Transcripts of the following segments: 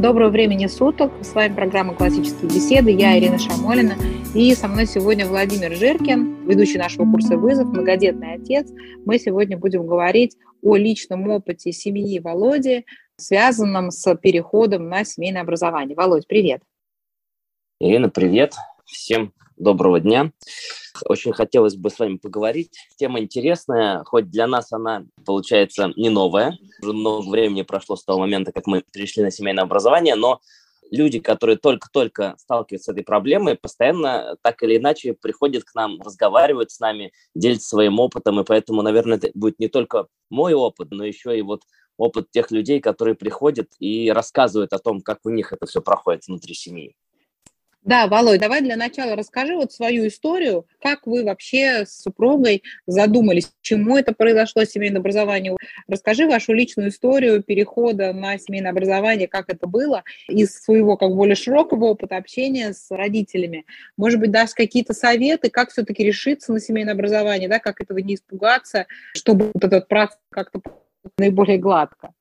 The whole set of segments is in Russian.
Доброго времени суток. С вами программа «Классические беседы». Я Ирина Шамолина. И со мной сегодня Владимир Жиркин, ведущий нашего курса «Вызов», многодетный отец. Мы сегодня будем говорить о личном опыте семьи Володи, связанном с переходом на семейное образование. Володь, привет. Ирина, привет. Всем доброго дня. Очень хотелось бы с вами поговорить. Тема интересная, хоть для нас она, получается, не новая. Уже много времени прошло с того момента, как мы перешли на семейное образование, но люди, которые только-только сталкиваются с этой проблемой, постоянно так или иначе приходят к нам, разговаривают с нами, делятся своим опытом, и поэтому, наверное, это будет не только мой опыт, но еще и вот опыт тех людей, которые приходят и рассказывают о том, как у них это все проходит внутри семьи. Да, Володь, давай для начала расскажи вот свою историю, как вы вообще с супругой задумались, чему это произошло, семейное образование. Расскажи вашу личную историю перехода на семейное образование, как это было, из своего как более широкого опыта общения с родителями. Может быть, дашь какие-то советы, как все-таки решиться на семейное образование, да, как этого не испугаться, чтобы вот этот процесс как-то наиболее гладко.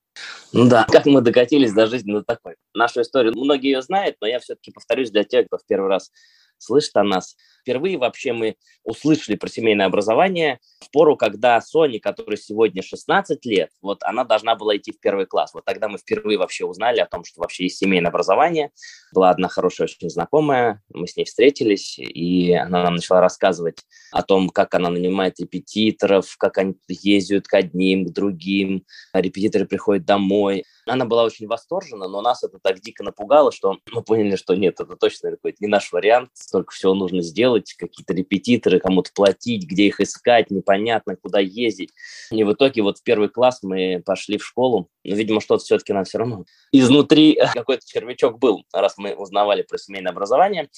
Ну да, как мы докатились до жизни до такой. Нашу историю многие ее знают, но я все-таки повторюсь для тех, кто в первый раз слышит о нас. Впервые вообще мы услышали про семейное образование в пору, когда Соне, которой сегодня 16 лет, вот она должна была идти в первый класс. Вот тогда мы впервые вообще узнали о том, что вообще есть семейное образование. Была одна хорошая очень знакомая, мы с ней встретились, и она нам начала рассказывать о том, как она нанимает репетиторов, как они ездят к одним, к другим, репетиторы приходят домой. Она была очень восторжена, но нас это так дико напугало, что мы поняли, что нет, это точно какой-то не наш вариант, столько всего нужно сделать, какие-то репетиторы, кому-то платить, где их искать, непонятно, куда ездить. И в итоге вот в первый класс мы пошли в школу, но, видимо, что-то все-таки нам все равно изнутри какой-то червячок был, раз мы узнавали про семейное образование.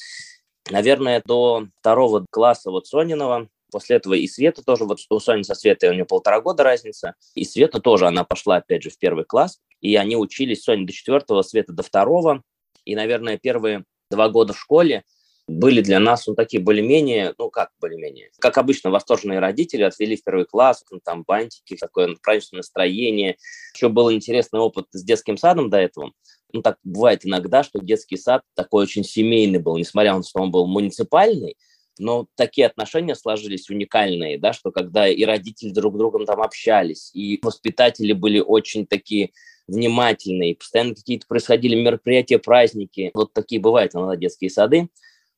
Наверное, до второго класса вот Сониного После этого и Света тоже, вот у Сони со Светой у нее полтора года разница, и Света тоже, она пошла опять же в первый класс, и они учились, Соня до четвертого, Света до второго, и, наверное, первые два года в школе были для нас, ну, такие более-менее, ну, как более-менее, как обычно, восторженные родители отвели в первый класс, ну, там, бантики, такое праздничное настроение. Еще был интересный опыт с детским садом до этого. Ну, так бывает иногда, что детский сад такой очень семейный был, несмотря на то, что он был муниципальный, но такие отношения сложились уникальные, да, что когда и родители друг с другом там общались, и воспитатели были очень такие внимательные, постоянно какие-то происходили мероприятия, праздники. Вот такие бывают иногда детские сады,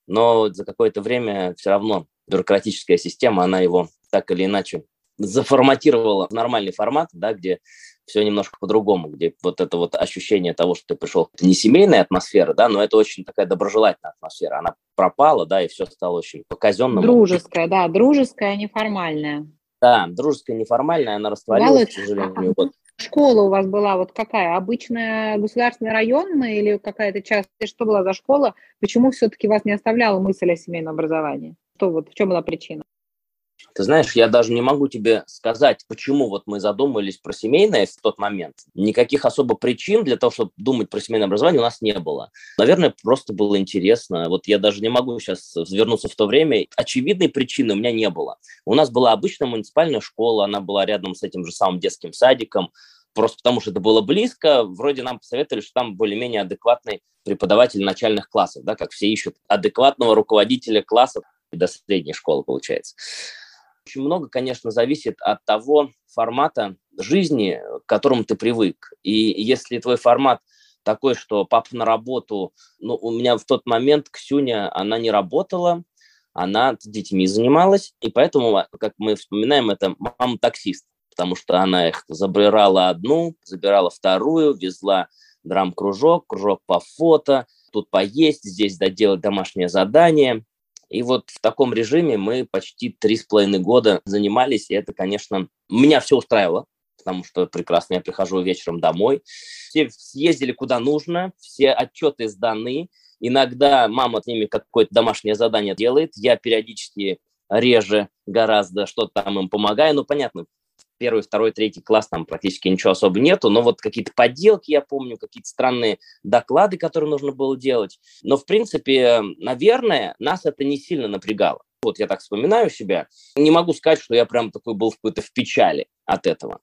но за какое-то время все равно бюрократическая система, она его так или иначе заформатировала в нормальный формат, да, где все немножко по-другому, где вот это вот ощущение того, что ты пришел, это не семейная атмосфера, да, но это очень такая доброжелательная атмосфера. Она пропала, да, и все стало очень по-казенному. Дружеская, да, дружеская, неформальная. Да, дружеская, неформальная, она растворилась, Володь, к сожалению. А, вот. Школа у вас была вот какая? Обычная государственная районная или какая-то частная? Что была за школа? Почему все-таки вас не оставляла мысль о семейном образовании? Что вот, в чем была причина? Ты знаешь, я даже не могу тебе сказать, почему вот мы задумались про семейное в тот момент. Никаких особо причин для того, чтобы думать про семейное образование у нас не было. Наверное, просто было интересно. Вот я даже не могу сейчас вернуться в то время. Очевидной причины у меня не было. У нас была обычная муниципальная школа, она была рядом с этим же самым детским садиком просто потому что это было близко, вроде нам посоветовали, что там более-менее адекватный преподаватель начальных классов, да, как все ищут адекватного руководителя классов до средней школы, получается. Очень много, конечно, зависит от того формата жизни, к которому ты привык. И если твой формат такой, что папа на работу, ну, у меня в тот момент Ксюня, она не работала, она с детьми занималась, и поэтому, как мы вспоминаем, это мама-таксист, потому что она их забирала одну, забирала вторую, везла драм-кружок, кружок по фото, тут поесть, здесь доделать домашнее задание. И вот в таком режиме мы почти три с половиной года занимались, и это, конечно, меня все устраивало, потому что прекрасно я прихожу вечером домой. Все съездили куда нужно, все отчеты сданы. Иногда мама с ними какое-то домашнее задание делает. Я периодически реже гораздо что-то там им помогаю. Ну, понятно, первый, второй, третий класс там практически ничего особо нету, но вот какие-то подделки, я помню, какие-то странные доклады, которые нужно было делать. Но, в принципе, наверное, нас это не сильно напрягало. Вот я так вспоминаю себя. Не могу сказать, что я прям такой был какой-то в печали от этого.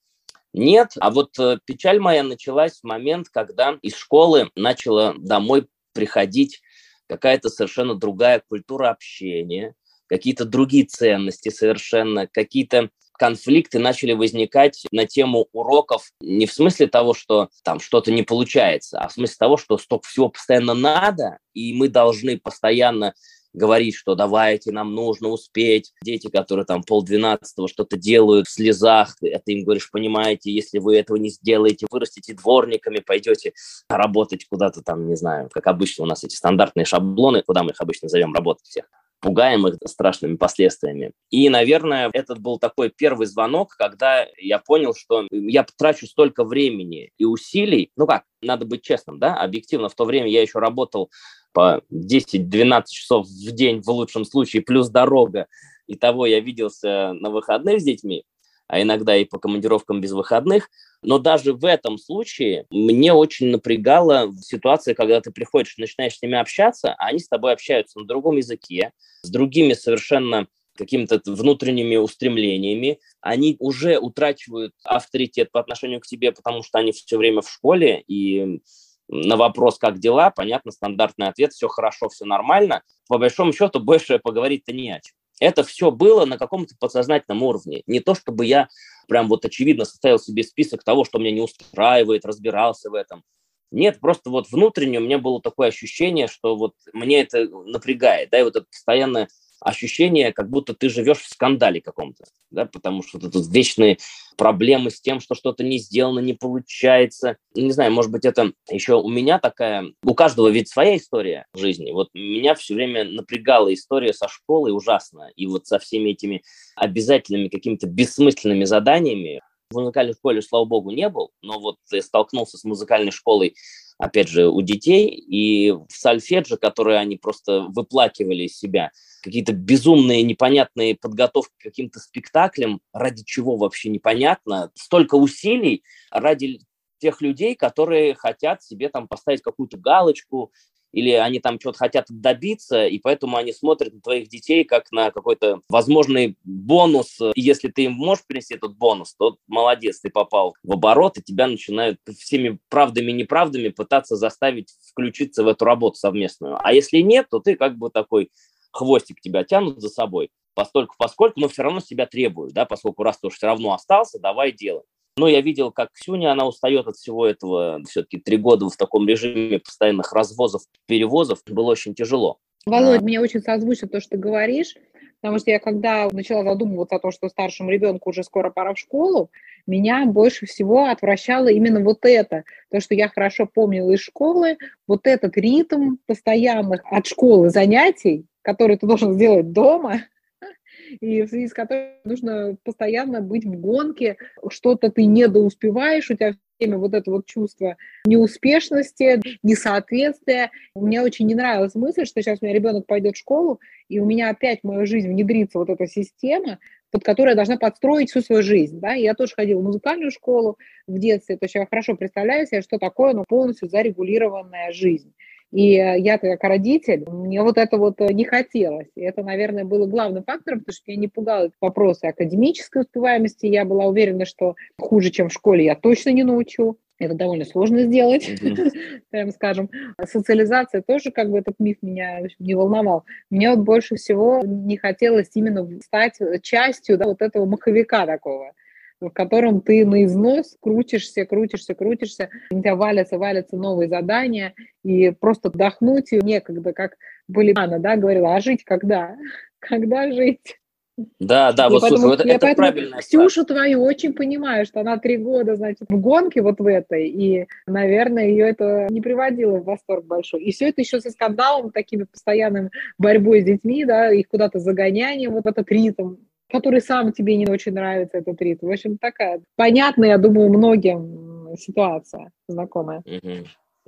Нет, а вот э, печаль моя началась в момент, когда из школы начала домой приходить какая-то совершенно другая культура общения, какие-то другие ценности совершенно, какие-то конфликты начали возникать на тему уроков не в смысле того, что там что-то не получается, а в смысле того, что столько всего постоянно надо, и мы должны постоянно говорить, что давайте, нам нужно успеть. Дети, которые там полдвенадцатого что-то делают в слезах, это им говоришь, понимаете, если вы этого не сделаете, вырастите дворниками, пойдете работать куда-то там, не знаю, как обычно у нас эти стандартные шаблоны, куда мы их обычно зовем работать всех пугаем их страшными последствиями. И, наверное, этот был такой первый звонок, когда я понял, что я потрачу столько времени и усилий. Ну как, надо быть честным, да, объективно в то время я еще работал по 10-12 часов в день в лучшем случае, плюс дорога. И того я виделся на выходных с детьми а иногда и по командировкам без выходных. Но даже в этом случае мне очень напрягала ситуация, когда ты приходишь, начинаешь с ними общаться, а они с тобой общаются на другом языке, с другими совершенно какими-то внутренними устремлениями, они уже утрачивают авторитет по отношению к тебе, потому что они все время в школе, и на вопрос, как дела, понятно, стандартный ответ, все хорошо, все нормально. По большому счету, больше поговорить-то не о чем. Это все было на каком-то подсознательном уровне. Не то, чтобы я прям вот очевидно составил себе список того, что меня не устраивает, разбирался в этом. Нет, просто вот внутренне у меня было такое ощущение, что вот мне это напрягает, да, и вот это постоянное ощущение, как будто ты живешь в скандале каком-то, да, потому что тут вечные проблемы с тем, что что-то не сделано, не получается. Не знаю, может быть, это еще у меня такая... У каждого ведь своя история жизни. Вот меня все время напрягала история со школой ужасно. И вот со всеми этими обязательными какими-то бессмысленными заданиями. В музыкальной школе, слава богу, не был, но вот столкнулся с музыкальной школой опять же, у детей, и в сальфедже, которые они просто выплакивали из себя, какие-то безумные, непонятные подготовки к каким-то спектаклям, ради чего вообще непонятно, столько усилий ради тех людей, которые хотят себе там поставить какую-то галочку, или они там что-то хотят добиться, и поэтому они смотрят на твоих детей как на какой-то возможный бонус. И если ты им можешь принести этот бонус, то молодец, ты попал в оборот, и тебя начинают всеми правдами и неправдами пытаться заставить включиться в эту работу совместную. А если нет, то ты как бы такой хвостик тебя тянут за собой, постольку поскольку, но все равно себя требуют, да, поскольку раз ты уж все равно остался, давай делай. Но я видел, как Ксюня, она устает от всего этого. Все-таки три года в таком режиме постоянных развозов, перевозов. Было очень тяжело. Володь, а... мне очень созвучно то, что ты говоришь. Потому что я когда начала задумываться о том, что старшему ребенку уже скоро пора в школу, меня больше всего отвращало именно вот это. То, что я хорошо помнила из школы, вот этот ритм постоянных от школы занятий, который ты должен сделать дома, и в связи с которой нужно постоянно быть в гонке, что-то ты недоуспеваешь, у тебя время вот это вот чувство неуспешности, несоответствия. Мне очень не нравилась мысль, что сейчас у меня ребенок пойдет в школу, и у меня опять в мою жизнь внедрится вот эта система, под которую я должна подстроить всю свою жизнь. Да? я тоже ходила в музыкальную школу в детстве, то есть я хорошо представляю себе, что такое ну, полностью зарегулированная жизнь. И я как родитель, мне вот это вот не хотелось. И это, наверное, было главным фактором, потому что меня не пугало вопросы академической успеваемости. Я была уверена, что хуже, чем в школе, я точно не научу. Это довольно сложно сделать, mm-hmm. прям скажем. Социализация тоже, как бы этот миф меня общем, не волновал. Мне вот больше всего не хотелось именно стать частью да, вот этого маховика такого в котором ты на износ крутишься, крутишься, крутишься, у тебя валятся, валятся новые задания, и просто вдохнуть некогда, как Болимана, да, говорила, а жить когда? Когда жить? Да, да, и вот поэтому, слушай, вот это правильно. Ксюшу твою очень понимаю, что она три года, значит, в гонке вот в этой, и, наверное, ее это не приводило в восторг большой. И все это еще со скандалом, такими постоянным борьбой с детьми, да, их куда-то загонянием, вот этот ритм который сам тебе не очень нравится, этот ритм. В общем, такая понятная, я думаю, многим ситуация знакомая.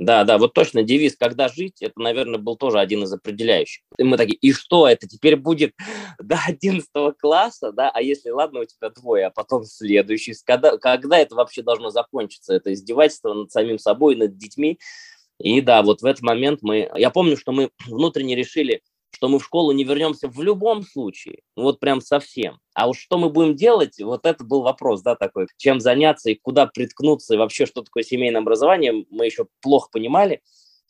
Да, да, вот точно девиз «Когда жить» это, наверное, был тоже один из определяющих. И мы такие, и что, это теперь будет до 11 класса, да, а если, ладно, у тебя двое, а потом следующий, когда, когда это вообще должно закончиться? Это издевательство над самим собой, над детьми. И да, вот в этот момент мы, я помню, что мы внутренне решили, что мы в школу не вернемся в любом случае, ну вот прям совсем. А уж что мы будем делать, вот это был вопрос, да, такой, чем заняться и куда приткнуться, и вообще, что такое семейное образование, мы еще плохо понимали.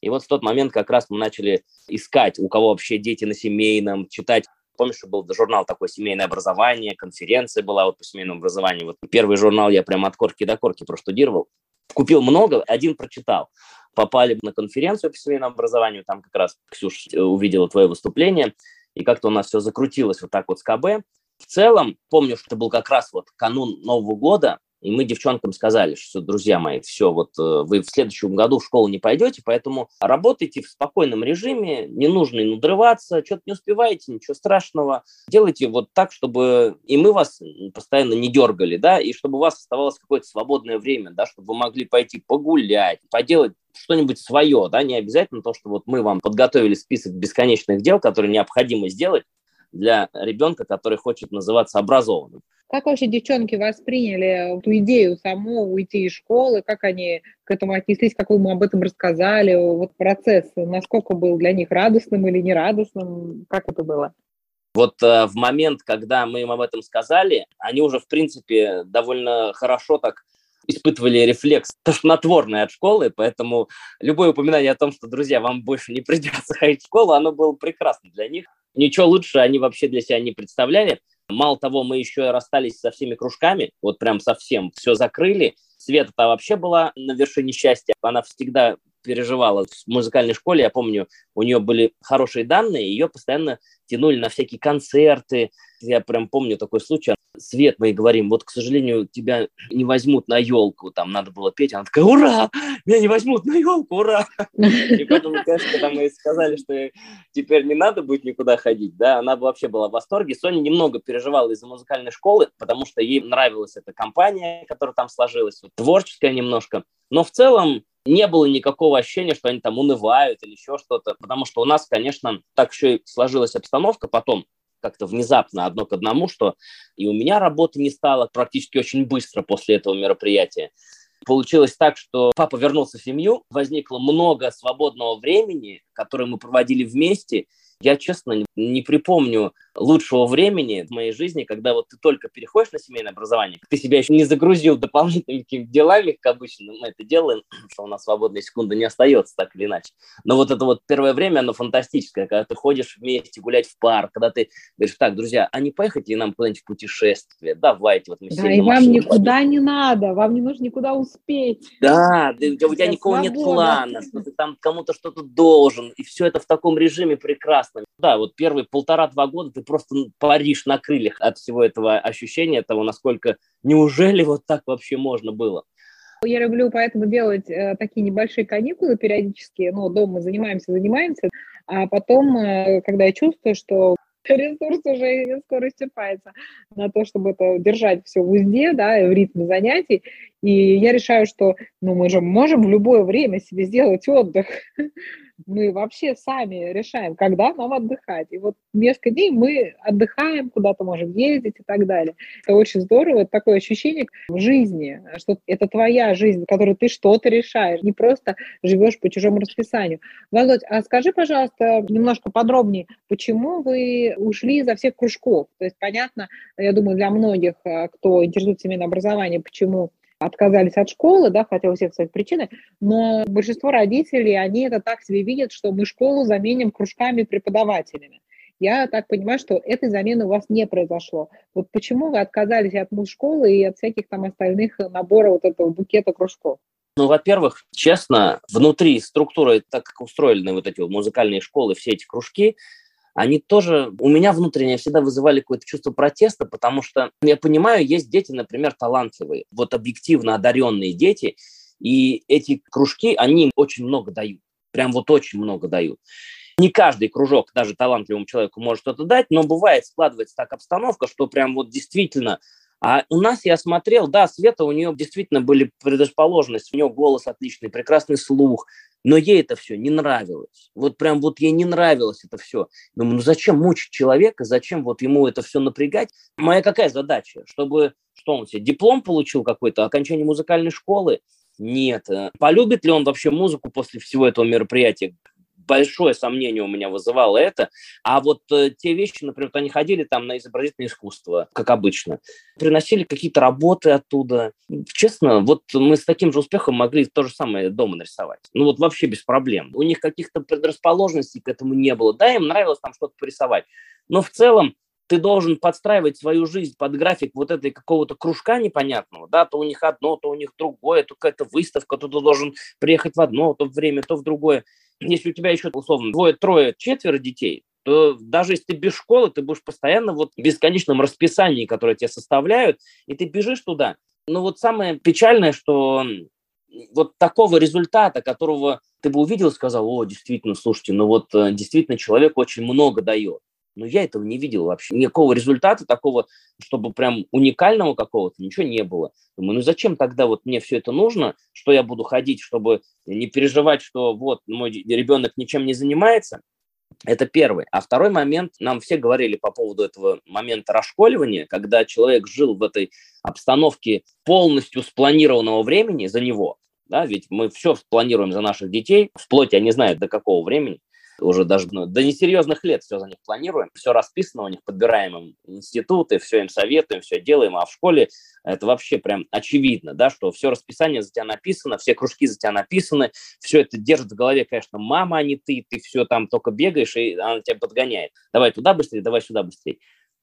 И вот в тот момент как раз мы начали искать, у кого вообще дети на семейном, читать Помнишь, был журнал такой «Семейное образование», конференция была вот по семейному образованию. Вот первый журнал я прям от корки до корки проштудировал. Купил много, один прочитал. Попали на конференцию по семейному образованию, там как раз Ксюш увидела твое выступление, и как-то у нас все закрутилось вот так вот с КБ. В целом, помню, что был как раз вот канун Нового года, и мы девчонкам сказали, что, друзья мои, все, вот э, вы в следующем году в школу не пойдете, поэтому работайте в спокойном режиме, не нужно надрываться, что-то не успеваете, ничего страшного. Делайте вот так, чтобы и мы вас постоянно не дергали, да, и чтобы у вас оставалось какое-то свободное время, да, чтобы вы могли пойти погулять, поделать что-нибудь свое, да, не обязательно то, что вот мы вам подготовили список бесконечных дел, которые необходимо сделать для ребенка, который хочет называться образованным. Как вообще девчонки восприняли эту идею саму уйти из школы? Как они к этому отнеслись? Как вы ему об этом рассказали? Вот процесс, насколько был для них радостным или нерадостным? Как это было? Вот э, в момент, когда мы им об этом сказали, они уже, в принципе, довольно хорошо так испытывали рефлекс тошнотворный от школы, поэтому любое упоминание о том, что, друзья, вам больше не придется ходить в школу, оно было прекрасно для них. Ничего лучше они вообще для себя не представляли. Мало того, мы еще расстались со всеми кружками, вот прям совсем, все закрыли. Света-то вообще была на вершине счастья, она всегда переживала в музыкальной школе, я помню, у нее были хорошие данные, ее постоянно тянули на всякие концерты. Я прям помню такой случай. Свет, мы говорим, вот, к сожалению, тебя не возьмут на елку, там надо было петь, она такая, ура, меня не возьмут на елку, ура. И потом, конечно, когда мы сказали, что теперь не надо будет никуда ходить, да, она вообще была в восторге. Соня немного переживала из-за музыкальной школы, потому что ей нравилась эта компания, которая там сложилась, творческая немножко. Но в целом не было никакого ощущения, что они там унывают или еще что-то, потому что у нас, конечно, так еще и сложилась обстановка потом, как-то внезапно одно к одному, что и у меня работы не стало практически очень быстро после этого мероприятия. Получилось так, что папа вернулся в семью, возникло много свободного времени, которое мы проводили вместе, я, честно, не припомню лучшего времени в моей жизни, когда вот ты только переходишь на семейное образование, ты себя еще не загрузил дополнительными какими-то делами, как обычно мы это делаем, что у нас свободная секунда не остается так или иначе. Но вот это вот первое время, оно фантастическое, когда ты ходишь вместе гулять в парк, когда ты говоришь, так, друзья, а не поехать ли нам куда-нибудь в путешествие? Давайте, вот мы Да, и вам никуда пойдем. не надо, вам не нужно никуда успеть. Да, ты, у тебя никакого нет плана, что ты там кому-то что-то должен, и все это в таком режиме прекрасно классно. Да, вот первые полтора-два года ты просто паришь на крыльях от всего этого ощущения, того, насколько неужели вот так вообще можно было. Я люблю поэтому делать э, такие небольшие каникулы периодически. Ну, дома занимаемся, занимаемся. А потом, э, когда я чувствую, что ресурс уже скоро исчерпается на то, чтобы это держать все в узде, да, в ритме занятий. И я решаю, что ну, мы же можем в любое время себе сделать отдых мы вообще сами решаем, когда нам отдыхать. И вот несколько дней мы отдыхаем, куда-то можем ездить и так далее. Это очень здорово, это такое ощущение в жизни, что это твоя жизнь, в которой ты что-то решаешь, не просто живешь по чужому расписанию. Володь, а скажи, пожалуйста, немножко подробнее, почему вы ушли изо всех кружков? То есть, понятно, я думаю, для многих, э, кто интересуется семейным образованием, почему отказались от школы, да, хотя у всех свои причины, но большинство родителей, они это так себе видят, что мы школу заменим кружками преподавателями. Я так понимаю, что этой замены у вас не произошло. Вот почему вы отказались от муз-школы и от всяких там остальных набора вот этого букета кружков? Ну, во-первых, честно, внутри структуры, так как устроены вот эти музыкальные школы, все эти кружки, они тоже у меня внутренне всегда вызывали какое-то чувство протеста, потому что я понимаю, есть дети, например, талантливые, вот объективно одаренные дети, и эти кружки, они им очень много дают, прям вот очень много дают. Не каждый кружок даже талантливому человеку может что-то дать, но бывает складывается так обстановка, что прям вот действительно а у нас я смотрел, да, Света, у нее действительно были предрасположенности, у нее голос отличный, прекрасный слух, но ей это все не нравилось. Вот прям вот ей не нравилось это все. Думаю, ну зачем мучить человека, зачем вот ему это все напрягать? Моя какая задача? Чтобы, что он себе, диплом получил какой-то, окончание музыкальной школы? Нет. Полюбит ли он вообще музыку после всего этого мероприятия? Большое сомнение у меня вызывало это. А вот э, те вещи, например, они ходили там на изобразительное искусство, как обычно, приносили какие-то работы оттуда. Честно, вот мы с таким же успехом могли то же самое дома нарисовать. Ну вот вообще без проблем. У них каких-то предрасположенностей к этому не было. Да, им нравилось там что-то порисовать. Но в целом ты должен подстраивать свою жизнь под график вот этой какого-то кружка непонятного, да, то у них одно, то у них другое, то какая-то выставка, то ты должен приехать в одно то время, то в другое. Если у тебя еще, условно, двое, трое, четверо детей, то даже если ты без школы, ты будешь постоянно вот в бесконечном расписании, которое тебе составляют, и ты бежишь туда. Но вот самое печальное, что вот такого результата, которого ты бы увидел сказал, о, действительно, слушайте, ну вот э, действительно человек очень много дает. Но я этого не видел вообще. Никакого результата такого, чтобы прям уникального какого-то, ничего не было. Думаю, ну зачем тогда вот мне все это нужно, что я буду ходить, чтобы не переживать, что вот мой ребенок ничем не занимается. Это первый. А второй момент, нам все говорили по поводу этого момента расшколивания, когда человек жил в этой обстановке полностью спланированного времени за него, да, ведь мы все планируем за наших детей, вплоть, я не знаю, до какого времени, уже даже ну, до несерьезных лет все за них планируем, все расписано у них, подбираем им институты, все им советуем, все делаем, а в школе это вообще прям очевидно, да, что все расписание за тебя написано, все кружки за тебя написаны, все это держит в голове, конечно, мама, а не ты, ты все там только бегаешь, и она тебя подгоняет. Давай туда быстрее, давай сюда быстрее.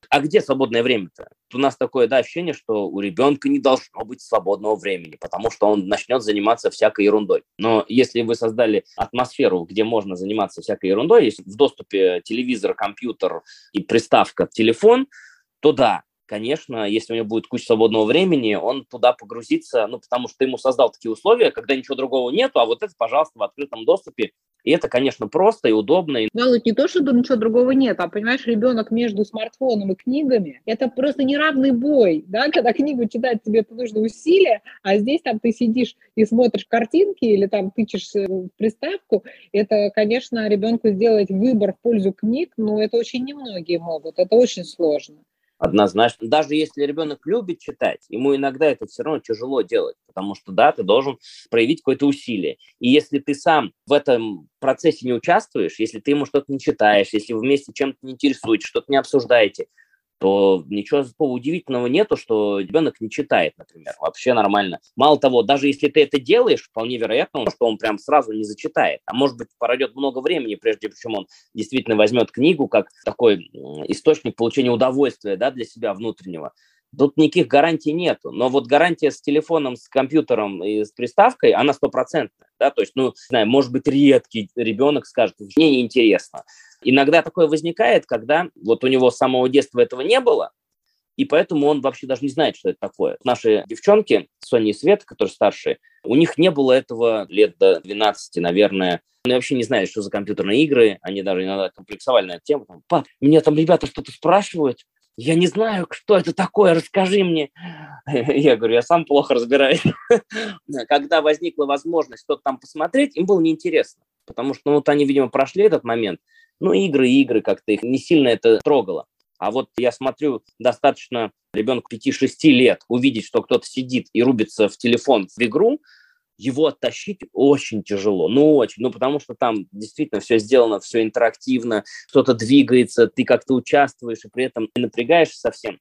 А где свободное время-то? У нас такое да, ощущение, что у ребенка не должно быть свободного времени, потому что он начнет заниматься всякой ерундой. Но если вы создали атмосферу, где можно заниматься всякой ерундой, если в доступе телевизор, компьютер и приставка телефон, то да, конечно, если у него будет куча свободного времени, он туда погрузится, ну, потому что ты ему создал такие условия, когда ничего другого нету, а вот это, пожалуйста, в открытом доступе. И это, конечно, просто и удобно. Володь, не то, что ничего другого нет, а, понимаешь, ребенок между смартфоном и книгами, это просто неравный бой, да, когда книгу читать тебе это нужно усилия, а здесь там ты сидишь и смотришь картинки или там тычешь в приставку, это, конечно, ребенку сделать выбор в пользу книг, но это очень немногие могут, это очень сложно. Однозначно. Даже если ребенок любит читать, ему иногда это все равно тяжело делать, потому что, да, ты должен проявить какое-то усилие. И если ты сам в этом процессе не участвуешь, если ты ему что-то не читаешь, если вы вместе чем-то не интересуетесь, что-то не обсуждаете, то ничего удивительного нету, что ребенок не читает, например. Вообще нормально. Мало того, даже если ты это делаешь, вполне вероятно, что он прям сразу не зачитает. А может быть, пройдет много времени, прежде чем он действительно возьмет книгу как такой источник получения удовольствия да, для себя внутреннего. Тут никаких гарантий нету. Но вот гарантия с телефоном, с компьютером и с приставкой, она стопроцентная. Да? То есть, ну, не знаю, может быть, редкий ребенок скажет, мне неинтересно. Иногда такое возникает, когда вот у него с самого детства этого не было, и поэтому он вообще даже не знает, что это такое. Наши девчонки, Соня и Света, которые старшие, у них не было этого лет до 12, наверное. Они вообще не знали, что за компьютерные игры. Они даже иногда комплексовали на эту тему. Пап, меня там ребята что-то спрашивают. Я не знаю, что это такое, расскажи мне. Я говорю, я сам плохо разбираюсь. Когда возникла возможность что-то там посмотреть, им было неинтересно. Потому что ну, вот они, видимо, прошли этот момент – ну, игры, игры как-то их не сильно это трогало. А вот я смотрю, достаточно ребенку 5-6 лет увидеть, что кто-то сидит и рубится в телефон в игру, его оттащить очень тяжело, ну очень, ну потому что там действительно все сделано, все интерактивно, что-то двигается, ты как-то участвуешь и при этом не напрягаешься совсем.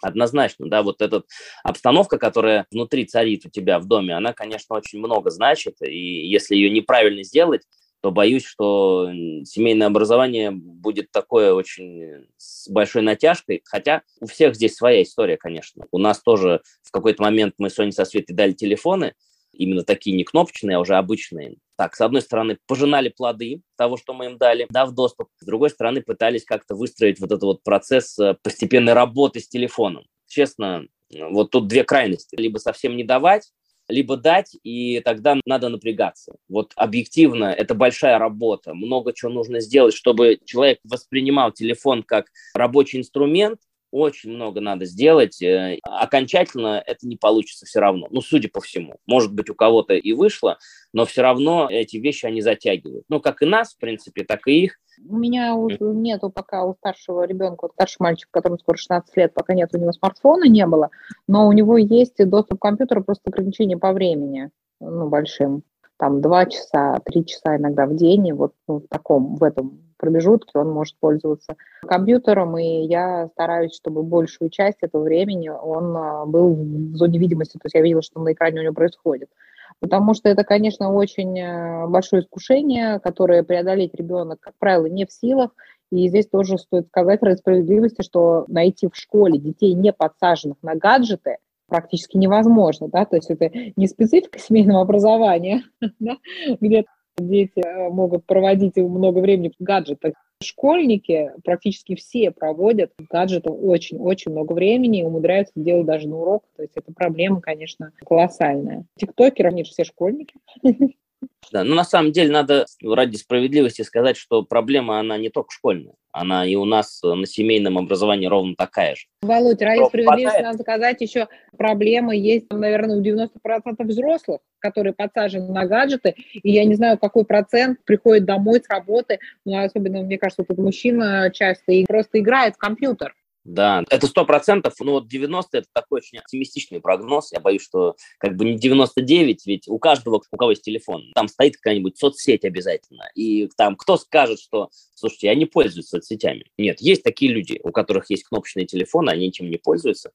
Однозначно, да, вот эта обстановка, которая внутри царит у тебя в доме, она, конечно, очень много значит, и если ее неправильно сделать, то боюсь, что семейное образование будет такое очень с большой натяжкой. Хотя у всех здесь своя история, конечно. У нас тоже в какой-то момент мы сегодня со Светой дали телефоны, именно такие не кнопочные, а уже обычные. Так, с одной стороны, пожинали плоды того, что мы им дали, дав доступ. С другой стороны, пытались как-то выстроить вот этот вот процесс э, постепенной работы с телефоном. Честно, вот тут две крайности. Либо совсем не давать, либо дать, и тогда надо напрягаться. Вот объективно это большая работа, много чего нужно сделать, чтобы человек воспринимал телефон как рабочий инструмент, очень много надо сделать. Э, окончательно это не получится все равно. Ну, судя по всему. Может быть, у кого-то и вышло, но все равно эти вещи они затягивают. Ну, как и нас, в принципе, так и их. У меня нету пока у старшего ребенка, вот старший мальчик, которому скоро 16 лет, пока нет у него смартфона, не было, но у него есть доступ к компьютеру, просто ограничение по времени, ну, большим. там два часа, три часа иногда в день, и вот в таком, в этом промежутке он может пользоваться компьютером, и я стараюсь, чтобы большую часть этого времени он а, был в зоне видимости, то есть я видела, что на экране у него происходит. Потому что это, конечно, очень э, большое искушение, которое преодолеть ребенок, как правило, не в силах. И здесь тоже стоит сказать ради справедливости, что найти в школе детей, не подсаженных на гаджеты, практически невозможно, да, то есть это не специфика семейного образования, да, где дети э, могут проводить много времени в гаджетах. Школьники практически все проводят в гаджетах очень-очень много времени и умудряются делать даже на урок. То есть это проблема, конечно, колоссальная. Тиктокеры, они же все школьники. Да, но на самом деле надо ради справедливости сказать, что проблема, она не только школьная, она и у нас на семейном образовании ровно такая же. Володь, ради справедливости хватает. надо сказать еще, проблема есть, наверное, у 90% взрослых, которые подсажены на гаджеты, и я не знаю, какой процент приходит домой с работы, ну, особенно, мне кажется, тут мужчина часто и просто играет в компьютер. Да, это сто процентов, ну вот 90 это такой очень оптимистичный прогноз. Я боюсь, что как бы не 99, ведь у каждого, у кого есть телефон, там стоит какая-нибудь соцсеть обязательно. И там кто скажет, что, слушайте, я не пользуюсь соцсетями. Нет, есть такие люди, у которых есть кнопочные телефоны, они этим не пользуются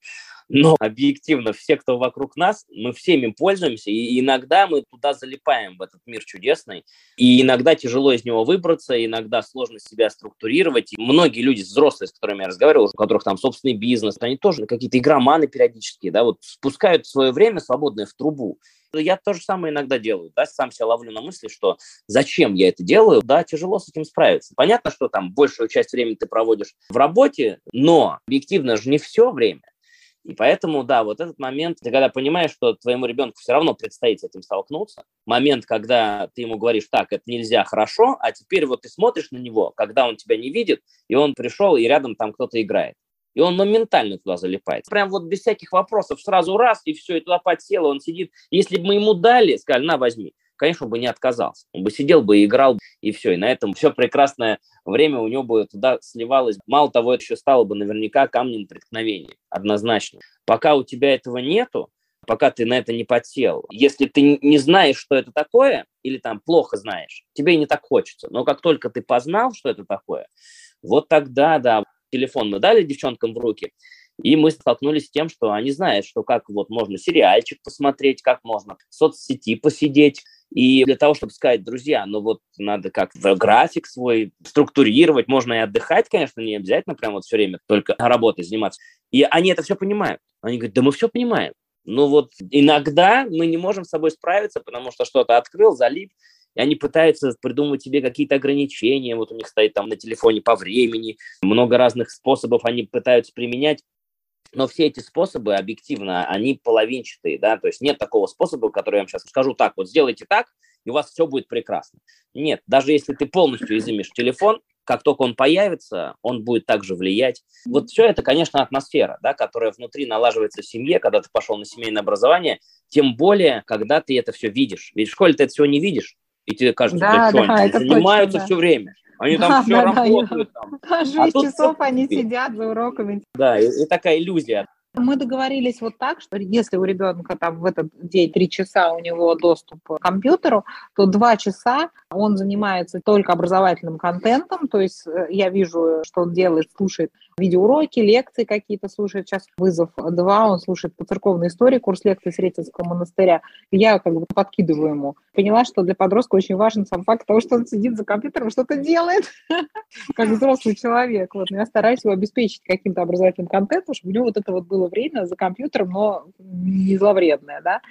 но объективно все, кто вокруг нас, мы всеми пользуемся, и иногда мы туда залипаем, в этот мир чудесный, и иногда тяжело из него выбраться, иногда сложно себя структурировать. И многие люди взрослые, с которыми я разговаривал, у которых там собственный бизнес, они тоже какие-то игроманы периодически, да, вот спускают свое время свободное в трубу. Я то же самое иногда делаю, да, сам себя ловлю на мысли, что зачем я это делаю, да, тяжело с этим справиться. Понятно, что там большую часть времени ты проводишь в работе, но объективно же не все время. И поэтому, да, вот этот момент, ты когда понимаешь, что твоему ребенку все равно предстоит с этим столкнуться, момент, когда ты ему говоришь, так, это нельзя, хорошо, а теперь вот ты смотришь на него, когда он тебя не видит, и он пришел, и рядом там кто-то играет. И он моментально туда залипает. Прям вот без всяких вопросов сразу раз, и все, и туда подсел, он сидит. Если бы мы ему дали, сказали, на, возьми, конечно, он бы не отказался. Он бы сидел бы и играл, и все. И на этом все прекрасное время у него бы туда сливалось. Мало того, это еще стало бы наверняка камнем преткновения, однозначно. Пока у тебя этого нету, пока ты на это не подсел. Если ты не знаешь, что это такое, или там плохо знаешь, тебе и не так хочется. Но как только ты познал, что это такое, вот тогда, да, телефон мы дали девчонкам в руки, и мы столкнулись с тем, что они знают, что как вот можно сериальчик посмотреть, как можно в соцсети посидеть, и для того, чтобы сказать, друзья, ну вот надо как-то график свой структурировать, можно и отдыхать, конечно, не обязательно прям вот все время только работой заниматься. И они это все понимают. Они говорят, да мы все понимаем. Но вот иногда мы не можем с собой справиться, потому что что-то открыл, залип, и они пытаются придумывать себе какие-то ограничения, вот у них стоит там на телефоне по времени, много разных способов они пытаются применять, но все эти способы объективно, они половинчатые, да, то есть нет такого способа, который я вам сейчас скажу так, вот сделайте так, и у вас все будет прекрасно. Нет, даже если ты полностью изымешь телефон, как только он появится, он будет также влиять. Вот все это, конечно, атмосфера, да, которая внутри налаживается в семье, когда ты пошел на семейное образование, тем более, когда ты это все видишь. Ведь в школе ты это все не видишь, и тебе кажется, да, да, да они занимаются точно, да. все время. Они там да, все да, работают. Да. Там. 6 а часов они сидят за уроками. Да, и, и такая иллюзия. Мы договорились вот так, что если у ребенка там в этот день три часа у него доступ к компьютеру, то два часа он занимается только образовательным контентом, то есть э, я вижу, что он делает, слушает видеоуроки, лекции какие-то слушает. Сейчас вызов два, он слушает по церковной истории, курс лекций Сретенского монастыря. я как бы подкидываю ему. Поняла, что для подростка очень важен сам факт того, что он сидит за компьютером, что-то делает, как взрослый человек. Вот. Я стараюсь его обеспечить каким-то образовательным контентом, чтобы у него вот это вот было время за компьютером, но не зловредное, да.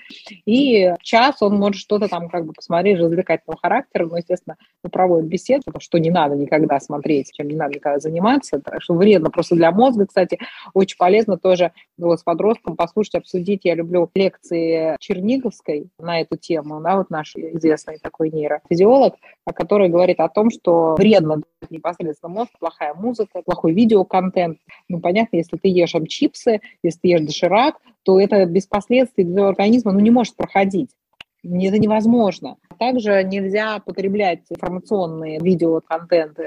И час он может что-то там как бы посмотреть развлекательного характера, но, естественно, мы проводим беседу, что не надо никогда смотреть, чем не надо никогда заниматься, что вредно просто для мозга, кстати, очень полезно тоже вот, с подростком послушать, обсудить. Я люблю лекции Черниговской на эту тему, да, вот наш известный такой нейрофизиолог, который говорит о том, что вредно непосредственно мозг, плохая музыка, плохой видеоконтент. Ну, понятно, если ты ешь там чипсы, если ты ешь доширак, то это без последствий для организма ну, не может проходить. Это невозможно. Также нельзя потреблять информационные видеоконтент,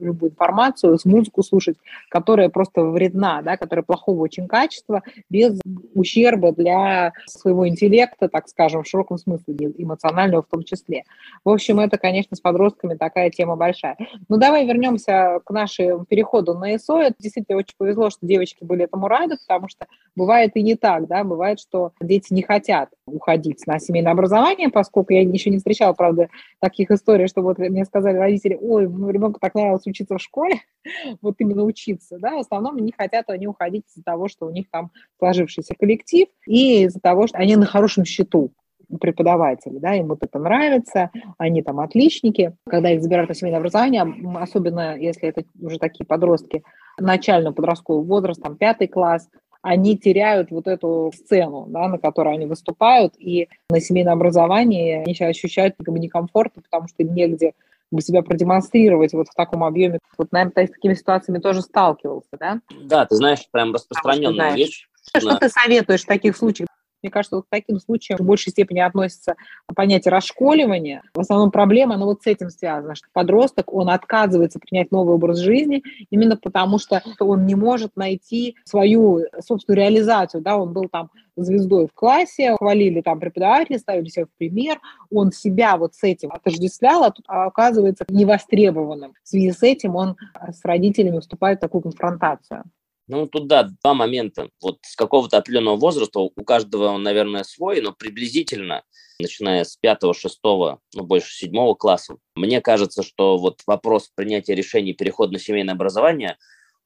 любую информацию, музыку слушать, которая просто вредна, да, которая плохого очень качества, без ущерба для своего интеллекта, так скажем, в широком смысле, эмоционального в том числе. В общем, это, конечно, с подростками такая тема большая. Ну, давай вернемся к нашему переходу на ИСО. Это действительно очень повезло, что девочки были этому рады, потому что бывает и не так, да, бывает, что дети не хотят уходить на семейное образование, поскольку я еще не встречала, правда, таких историй, что вот мне сказали родители, ой, моему ребенку так нравилось учиться в школе, вот именно учиться, да, в основном не хотят они уходить из-за того, что у них там сложившийся коллектив и из-за того, что они на хорошем счету преподаватели, да, им вот это нравится, они там отличники. Когда их забирают на семейное образование, особенно если это уже такие подростки начального подросткового возраста, там пятый класс, они теряют вот эту сцену, да, на которой они выступают, и на семейном образовании они сейчас ощущают как бы некомфортно, потому что им негде себя продемонстрировать вот в таком объеме. Вот, наверное, ты с такими ситуациями тоже сталкивался, да? Да, ты знаешь, прям распространенная вещь. Что ты советуешь в таких случаях? Мне кажется, вот к таким случаям в большей степени относится понятие расшколивания. В основном проблема, она вот с этим связана, что подросток, он отказывается принять новый образ жизни именно потому, что он не может найти свою собственную реализацию, да, он был там звездой в классе, хвалили там преподаватели, ставили себя в пример, он себя вот с этим отождествлял, а тут оказывается невостребованным. В связи с этим он с родителями вступает в такую конфронтацию. Ну, тут, да, два момента. Вот с какого-то определенного возраста, у каждого он, наверное, свой, но приблизительно, начиная с пятого, шестого, ну, больше седьмого класса, мне кажется, что вот вопрос принятия решений перехода на семейное образование,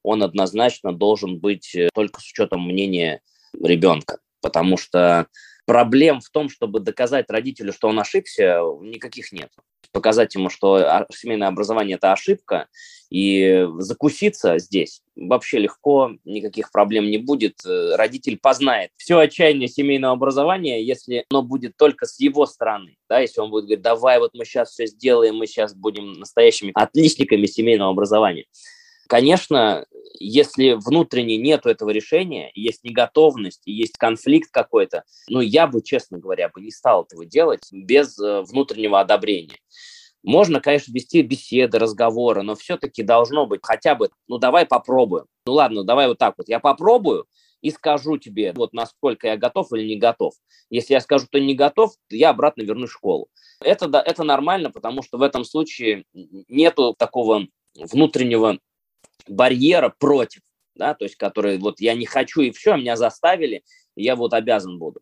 он однозначно должен быть э, только с учетом мнения ребенка. Потому что проблем в том, чтобы доказать родителю, что он ошибся, никаких нет. Показать ему, что семейное образование – это ошибка, и закуситься здесь вообще легко, никаких проблем не будет. Родитель познает все отчаяние семейного образования, если оно будет только с его стороны. Да, если он будет говорить, давай вот мы сейчас все сделаем, мы сейчас будем настоящими отличниками семейного образования. Конечно, если внутренне нет этого решения, есть неготовность, есть конфликт какой-то, ну, я бы, честно говоря, бы не стал этого делать без э, внутреннего одобрения. Можно, конечно, вести беседы, разговоры, но все-таки должно быть хотя бы, ну, давай попробуем. Ну, ладно, давай вот так вот. Я попробую и скажу тебе, вот насколько я готов или не готов. Если я скажу, что не готов, я обратно вернусь в школу. Это, да, это нормально, потому что в этом случае нету такого внутреннего барьера против, да, то есть который вот я не хочу и все, меня заставили, я вот обязан буду.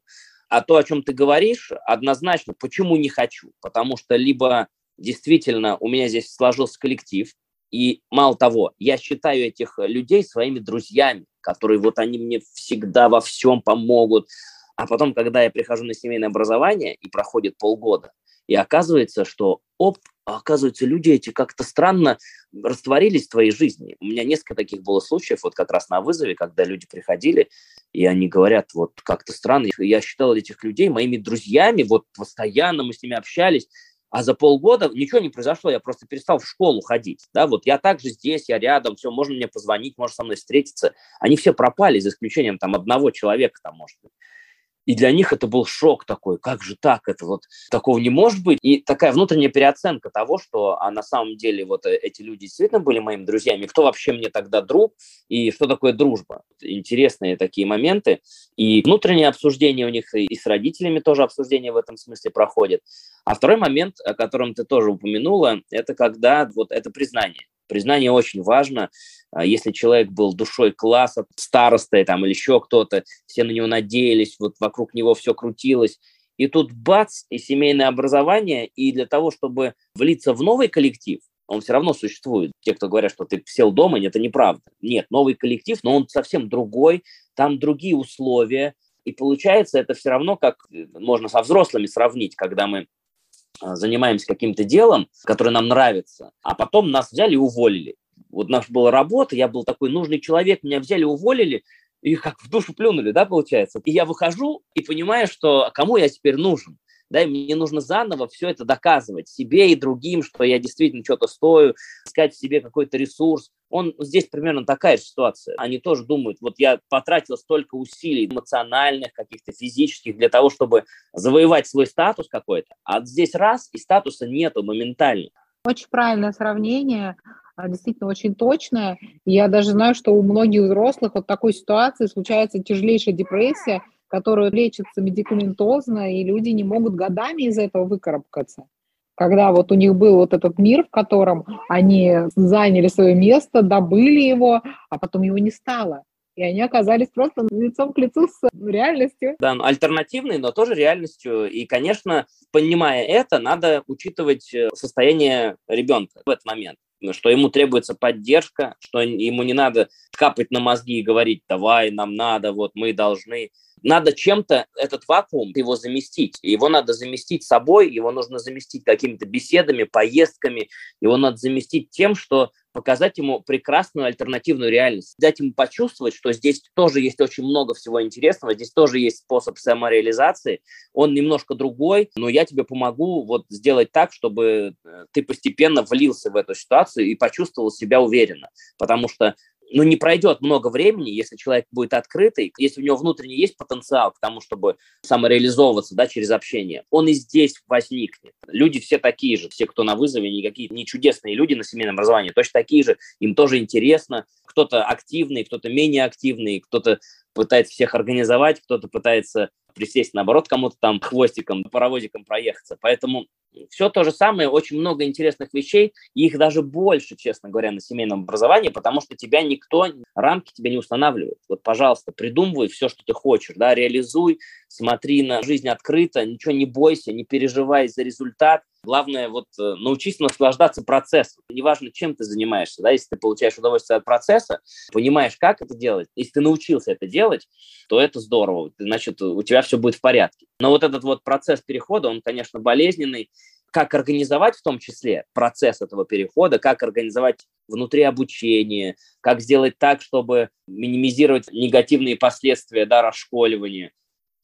А то, о чем ты говоришь, однозначно, почему не хочу? Потому что либо действительно у меня здесь сложился коллектив, и мало того, я считаю этих людей своими друзьями, которые вот они мне всегда во всем помогут. А потом, когда я прихожу на семейное образование и проходит полгода, и оказывается, что оп, оказывается, люди эти как-то странно растворились в твоей жизни. У меня несколько таких было случаев, вот как раз на вызове, когда люди приходили, и они говорят, вот как-то странно, я считал этих людей моими друзьями, вот постоянно мы с ними общались, а за полгода ничего не произошло, я просто перестал в школу ходить, да, вот я также здесь, я рядом, все, можно мне позвонить, можно со мной встретиться, они все пропали, за исключением там одного человека там, может быть. И для них это был шок такой, как же так, это вот такого не может быть. И такая внутренняя переоценка того, что а на самом деле вот э, эти люди действительно были моими друзьями, кто вообще мне тогда друг и что такое дружба. Интересные такие моменты. И внутреннее обсуждение у них и с родителями тоже обсуждение в этом смысле проходит. А второй момент, о котором ты тоже упомянула, это когда вот это признание. Признание очень важно. А если человек был душой класса, старостой там, или еще кто-то, все на него надеялись, вот вокруг него все крутилось, и тут бац, и семейное образование, и для того, чтобы влиться в новый коллектив, он все равно существует. Те, кто говорят, что ты сел дома, это неправда. Нет, новый коллектив, но он совсем другой, там другие условия, и получается это все равно, как э, можно со взрослыми сравнить, когда мы занимаемся каким-то делом, которое нам нравится, а потом нас взяли и уволили. Вот наша была работа, я был такой нужный человек, меня взяли, уволили, и как в душу плюнули, да, получается. И я выхожу и понимаю, что кому я теперь нужен. Да, и мне нужно заново все это доказывать себе и другим, что я действительно что-то стою, искать в себе какой-то ресурс. Он здесь примерно такая же ситуация. Они тоже думают, вот я потратил столько усилий эмоциональных, каких-то физических для того, чтобы завоевать свой статус какой-то, а здесь раз, и статуса нету моментально. Очень правильное сравнение, а, действительно очень точное. Я даже знаю, что у многих взрослых вот такой ситуации случается тяжелейшая депрессия, которая лечится медикаментозно, и люди не могут годами из этого выкарабкаться когда вот у них был вот этот мир, в котором они заняли свое место, добыли его, а потом его не стало. И они оказались просто лицом к лицу с реальностью. Да, ну, альтернативной, но тоже реальностью. И, конечно, понимая это, надо учитывать э, состояние ребенка в этот момент что ему требуется поддержка, что ему не надо капать на мозги и говорить, давай, нам надо, вот мы должны надо чем-то этот вакуум его заместить. Его надо заместить собой, его нужно заместить какими-то беседами, поездками, его надо заместить тем, что показать ему прекрасную альтернативную реальность, дать ему почувствовать, что здесь тоже есть очень много всего интересного, здесь тоже есть способ самореализации, он немножко другой, но я тебе помогу вот сделать так, чтобы э, ты постепенно влился в эту ситуацию и почувствовал себя уверенно, потому что ну, не пройдет много времени, если человек будет открытый, если у него внутренне есть потенциал к тому, чтобы самореализовываться да, через общение, он и здесь возникнет. Люди все такие же, все, кто на вызове, никакие не чудесные люди на семейном образовании, точно такие же, им тоже интересно. Кто-то активный, кто-то менее активный, кто-то пытается всех организовать, кто-то пытается присесть, наоборот, кому-то там хвостиком, паровозиком проехаться. Поэтому все то же самое, очень много интересных вещей, и их даже больше, честно говоря, на семейном образовании, потому что тебя никто, рамки тебе не устанавливает. Вот, пожалуйста, придумывай все, что ты хочешь, да, реализуй, смотри на жизнь открыто, ничего не бойся, не переживай за результат. Главное, вот э, научись наслаждаться процессом. Неважно, чем ты занимаешься, да, если ты получаешь удовольствие от процесса, понимаешь, как это делать, если ты научился это делать, то это здорово, значит, у тебя все будет в порядке. Но вот этот вот процесс перехода, он, конечно, болезненный, как организовать в том числе процесс этого перехода, как организовать внутри обучения, как сделать так, чтобы минимизировать негативные последствия да, расшколивания.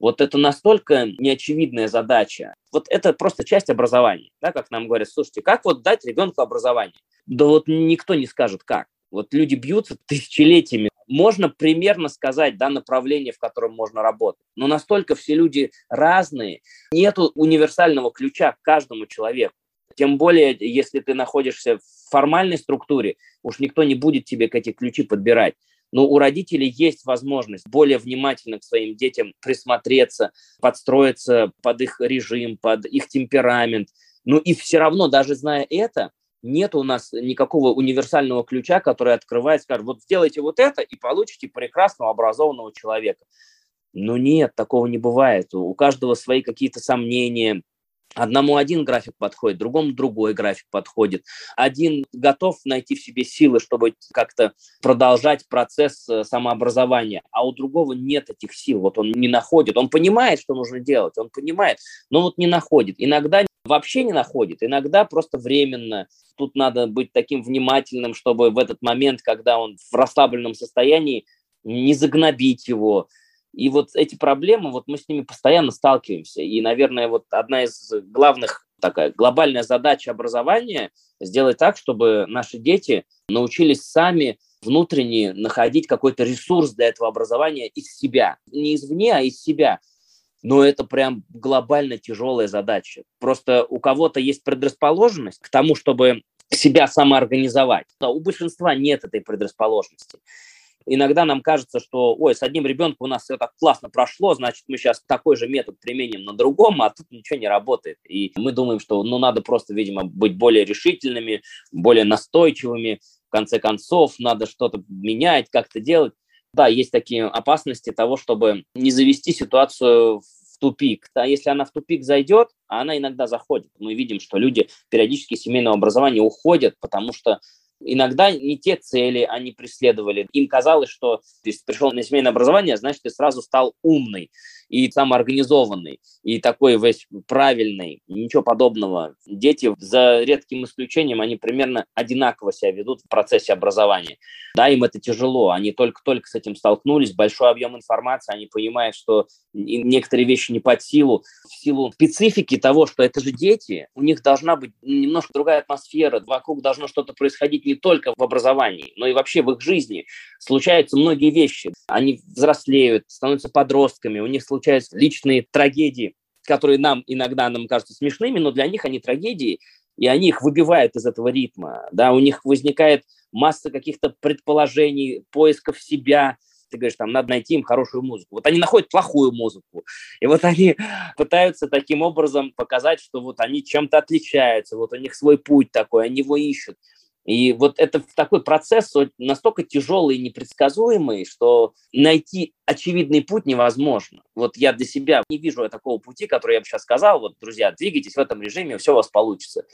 Вот это настолько неочевидная задача. Вот это просто часть образования, да, как нам говорят, слушайте, как вот дать ребенку образование? Да вот никто не скажет как. Вот люди бьются тысячелетиями можно примерно сказать, да, направление, в котором можно работать. Но настолько все люди разные, нет универсального ключа к каждому человеку. Тем более, если ты находишься в формальной структуре, уж никто не будет тебе эти ключи подбирать. Но у родителей есть возможность более внимательно к своим детям присмотреться, подстроиться под их режим, под их темперамент. Ну и все равно, даже зная это, нет у нас никакого универсального ключа, который открывает, скажет, вот сделайте вот это и получите прекрасного образованного человека. Но нет, такого не бывает. У каждого свои какие-то сомнения, Одному один график подходит, другому другой график подходит. Один готов найти в себе силы, чтобы как-то продолжать процесс э, самообразования, а у другого нет этих сил. Вот он не находит. Он понимает, что нужно делать, он понимает, но вот не находит. Иногда вообще не находит, иногда просто временно. Тут надо быть таким внимательным, чтобы в этот момент, когда он в расслабленном состоянии, не загнобить его. И вот эти проблемы, вот мы с ними постоянно сталкиваемся. И, наверное, вот одна из главных такая глобальная задача образования сделать так, чтобы наши дети научились сами внутренне находить какой-то ресурс для этого образования из себя. Не извне, а из себя но это прям глобально тяжелая задача. Просто у кого-то есть предрасположенность к тому, чтобы себя самоорганизовать. А у большинства нет этой предрасположенности. Иногда нам кажется, что, ой, с одним ребенком у нас все так классно прошло, значит, мы сейчас такой же метод применим на другом, а тут ничего не работает. И мы думаем, что, ну, надо просто, видимо, быть более решительными, более настойчивыми. В конце концов, надо что-то менять, как-то делать да, есть такие опасности того, чтобы не завести ситуацию в тупик. А если она в тупик зайдет, а она иногда заходит. Мы видим, что люди периодически из семейного образования уходят, потому что иногда не те цели они преследовали. Им казалось, что ты пришел на семейное образование, значит, ты сразу стал умный. И самоорганизованный, и такой весь правильный, ничего подобного. Дети, за редким исключением, они примерно одинаково себя ведут в процессе образования. Да, им это тяжело, они только-только с этим столкнулись, большой объем информации, они понимают, что некоторые вещи не под силу, в силу специфики того, что это же дети, у них должна быть немножко другая атмосфера, вокруг должно что-то происходить не только в образовании, но и вообще в их жизни. Случаются многие вещи, они взрослеют, становятся подростками, у них случаются личные трагедии, которые нам иногда нам кажутся смешными, но для них они трагедии, и они их выбивают из этого ритма, да, у них возникает масса каких-то предположений, поисков себя, ты говоришь, там, надо найти им хорошую музыку. Вот они находят плохую музыку, и вот они пытаются таким образом показать, что вот они чем-то отличаются, вот у них свой путь такой, они его ищут. И вот это такой процесс настолько тяжелый и непредсказуемый, что найти очевидный путь невозможно. Вот я для себя не вижу такого пути, который я бы сейчас сказал. Вот, друзья, двигайтесь в этом режиме, все у вас получится.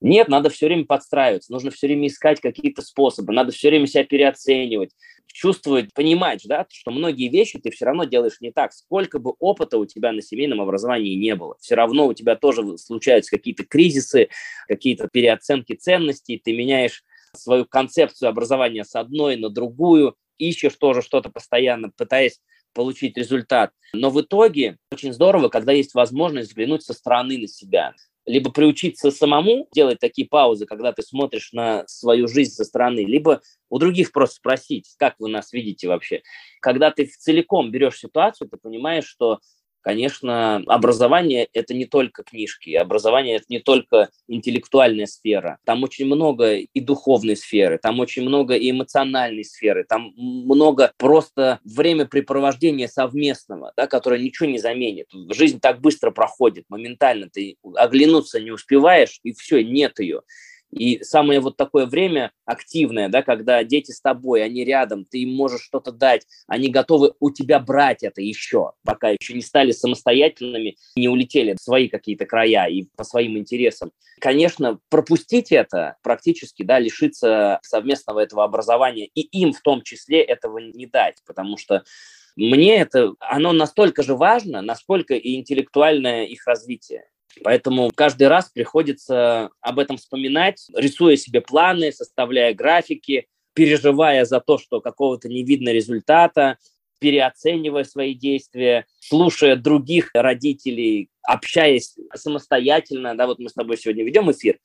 Нет, надо все время подстраиваться, нужно все время искать какие-то способы, надо все время себя переоценивать, чувствовать, понимать, да, что многие вещи ты все равно делаешь не так. Сколько бы опыта у тебя на семейном образовании не было, все равно у тебя тоже случаются какие-то кризисы, какие-то переоценки ценностей, ты меняешь свою концепцию образования с одной на другую, ищешь тоже что-то постоянно, пытаясь получить результат. Но в итоге очень здорово, когда есть возможность взглянуть со стороны на себя либо приучиться самому делать такие паузы, когда ты смотришь на свою жизнь со стороны, либо у других просто спросить, как вы нас видите вообще. Когда ты целиком берешь ситуацию, ты понимаешь, что Конечно, образование – это не только книжки, образование – это не только интеллектуальная сфера. Там очень много и духовной сферы, там очень много и эмоциональной сферы, там много просто времяпрепровождения совместного, да, которое ничего не заменит. Жизнь так быстро проходит, моментально ты оглянуться не успеваешь, и все, нет ее. И самое вот такое время активное, да, когда дети с тобой, они рядом, ты им можешь что-то дать, они готовы у тебя брать это еще, пока еще не стали самостоятельными, не улетели в свои какие-то края и по своим интересам. Конечно, пропустить это практически, да, лишиться совместного этого образования и им в том числе этого не дать, потому что мне это, оно настолько же важно, насколько и интеллектуальное их развитие. Поэтому каждый раз приходится об этом вспоминать, рисуя себе планы, составляя графики, переживая за то, что какого-то не видно результата, переоценивая свои действия, слушая других родителей, общаясь самостоятельно. Да, вот мы с тобой сегодня ведем эфир,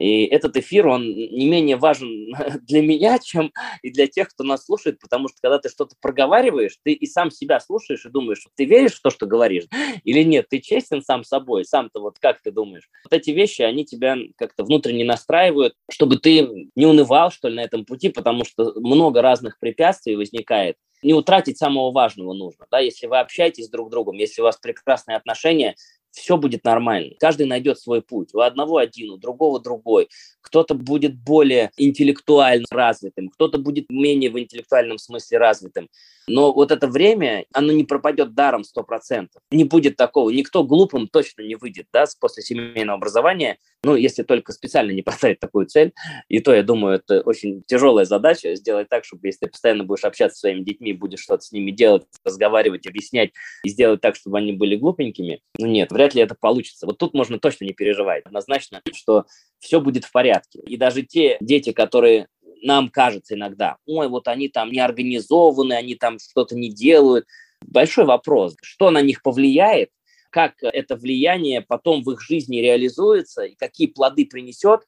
и этот эфир, он не менее важен для меня, чем и для тех, кто нас слушает, потому что когда ты что-то проговариваешь, ты и сам себя слушаешь и думаешь, ты веришь в то, что говоришь, или нет, ты честен сам собой, сам-то вот как ты думаешь. Вот эти вещи, они тебя как-то внутренне настраивают, чтобы ты не унывал, что ли, на этом пути, потому что много разных препятствий возникает. Не утратить самого важного нужно. Да? Если вы общаетесь друг с другом, если у вас прекрасные отношения, все будет нормально. Каждый найдет свой путь. У одного один, у другого другой. Кто-то будет более интеллектуально развитым, кто-то будет менее в интеллектуальном смысле развитым. Но вот это время, оно не пропадет даром 100%. Не будет такого. Никто глупым точно не выйдет да, после семейного образования, ну, если только специально не поставить такую цель. И то, я думаю, это очень тяжелая задача, сделать так, чтобы если ты постоянно будешь общаться со своими детьми, будешь что-то с ними делать, разговаривать, объяснять, и сделать так, чтобы они были глупенькими, ну, нет, вряд ли это получится. Вот тут можно точно не переживать. Однозначно, что все будет в порядке. И даже те дети, которые нам кажется иногда, ой, вот они там не организованы, они там что-то не делают. Большой вопрос, что на них повлияет, как это влияние потом в их жизни реализуется и какие плоды принесет,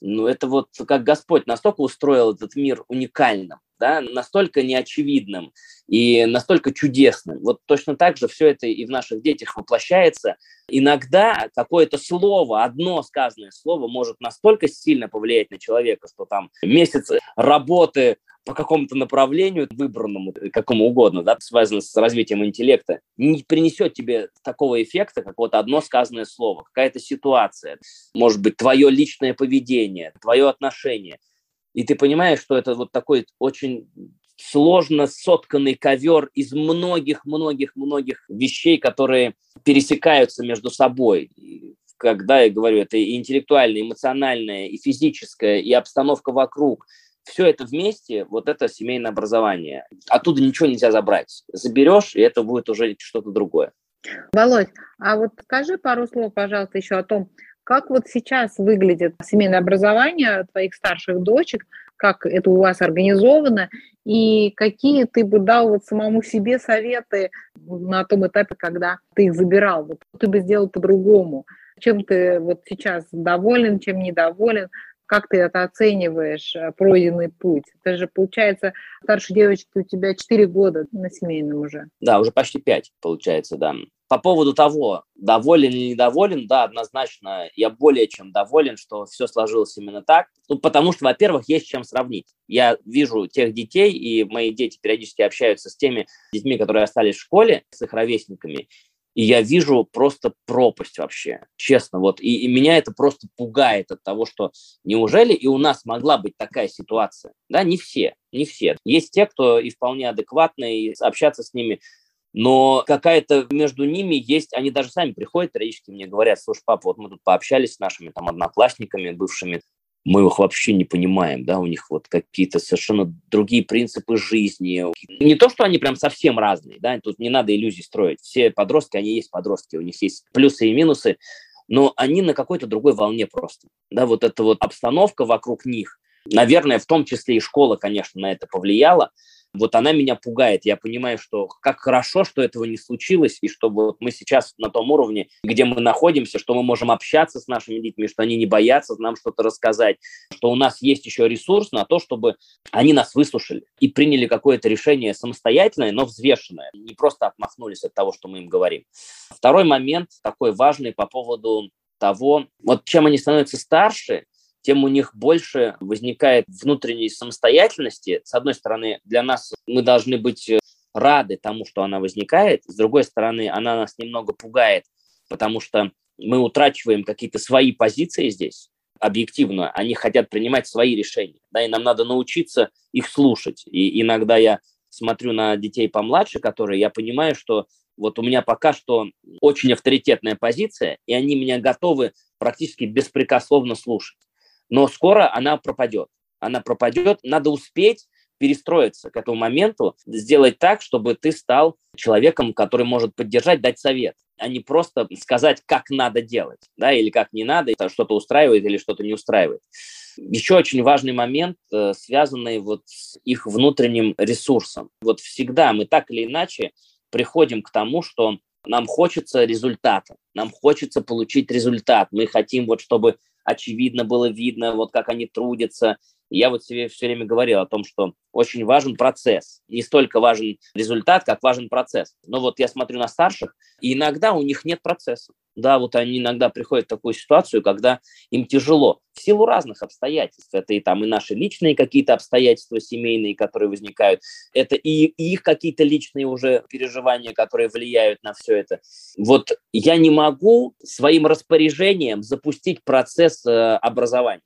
ну, это вот как Господь настолько устроил этот мир уникальным, да, настолько неочевидным и настолько чудесным. Вот точно так же все это и в наших детях воплощается. Иногда какое-то слово, одно сказанное слово может настолько сильно повлиять на человека, что там месяц работы по какому-то направлению выбранному, какому угодно, да, связано с развитием интеллекта, не принесет тебе такого эффекта, как вот одно сказанное слово, какая-то ситуация, может быть, твое личное поведение, твое отношение – и ты понимаешь, что это вот такой очень сложно сотканный ковер из многих-многих-многих вещей, которые пересекаются между собой. Когда я говорю, это и интеллектуальное, и эмоциональное, и физическое, и обстановка вокруг. все это вместе, вот это семейное образование. Оттуда ничего нельзя забрать. Заберешь, и это будет уже что-то другое. Володь, а вот скажи пару слов, пожалуйста, еще о том, как вот сейчас выглядит семейное образование твоих старших дочек, как это у вас организовано, и какие ты бы дал вот самому себе советы на том этапе, когда ты их забирал, вот ты бы сделал по-другому, чем ты вот сейчас доволен, чем недоволен, как ты это оцениваешь, э, пройденный путь? Это же, получается, старшей девочки у тебя 4 года на семейном уже. Да, уже почти 5, получается, да. По поводу того, доволен или недоволен, да, однозначно я более чем доволен, что все сложилось именно так. Ну, потому что, во-первых, есть чем сравнить. Я вижу тех детей, и мои дети периодически общаются с теми детьми, которые остались в школе, с их ровесниками, и я вижу просто пропасть вообще, честно. Вот, и, и меня это просто пугает от того, что неужели и у нас могла быть такая ситуация? Да, не все, не все. Есть те, кто и вполне адекватные, и общаться с ними но какая-то между ними есть, они даже сами приходят, периодически мне говорят, слушай, папа, вот мы тут пообщались с нашими там одноклассниками бывшими, мы их вообще не понимаем, да, у них вот какие-то совершенно другие принципы жизни. Не то, что они прям совсем разные, да, тут не надо иллюзий строить. Все подростки, они есть подростки, у них есть плюсы и минусы, но они на какой-то другой волне просто. Да, вот эта вот обстановка вокруг них, наверное, в том числе и школа, конечно, на это повлияла, вот она меня пугает. Я понимаю, что как хорошо, что этого не случилось, и что вот мы сейчас на том уровне, где мы находимся, что мы можем общаться с нашими детьми, что они не боятся нам что-то рассказать, что у нас есть еще ресурс на то, чтобы они нас выслушали и приняли какое-то решение самостоятельное, но взвешенное, не просто отмахнулись от того, что мы им говорим. Второй момент такой важный по поводу того, вот чем они становятся старше, тем у них больше возникает внутренней самостоятельности. С одной стороны, для нас мы должны быть э, рады тому, что она возникает. С другой стороны, она нас немного пугает, потому что мы утрачиваем какие-то свои позиции здесь объективно. Они хотят принимать свои решения. Да, и нам надо научиться их слушать. И иногда я смотрю на детей помладше, которые я понимаю, что вот у меня пока что очень авторитетная позиция, и они меня готовы практически беспрекословно слушать но скоро она пропадет. Она пропадет, надо успеть перестроиться к этому моменту, сделать так, чтобы ты стал человеком, который может поддержать, дать совет, а не просто сказать, как надо делать, да, или как не надо, что-то устраивает или что-то не устраивает. Еще очень важный момент, э, связанный вот с их внутренним ресурсом. Вот всегда мы так или иначе приходим к тому, что нам хочется результата, нам хочется получить результат. Мы хотим вот, чтобы очевидно было видно, вот как они трудятся. Я вот себе все время говорил о том, что очень важен процесс. Не столько важен результат, как важен процесс. Но вот я смотрю на старших, и иногда у них нет процесса. Да, вот они иногда приходят в такую ситуацию, когда им тяжело в силу разных обстоятельств. Это и там и наши личные какие-то обстоятельства семейные, которые возникают. Это и, и их какие-то личные уже переживания, которые влияют на все это. Вот я не могу своим распоряжением запустить процесс э, образования.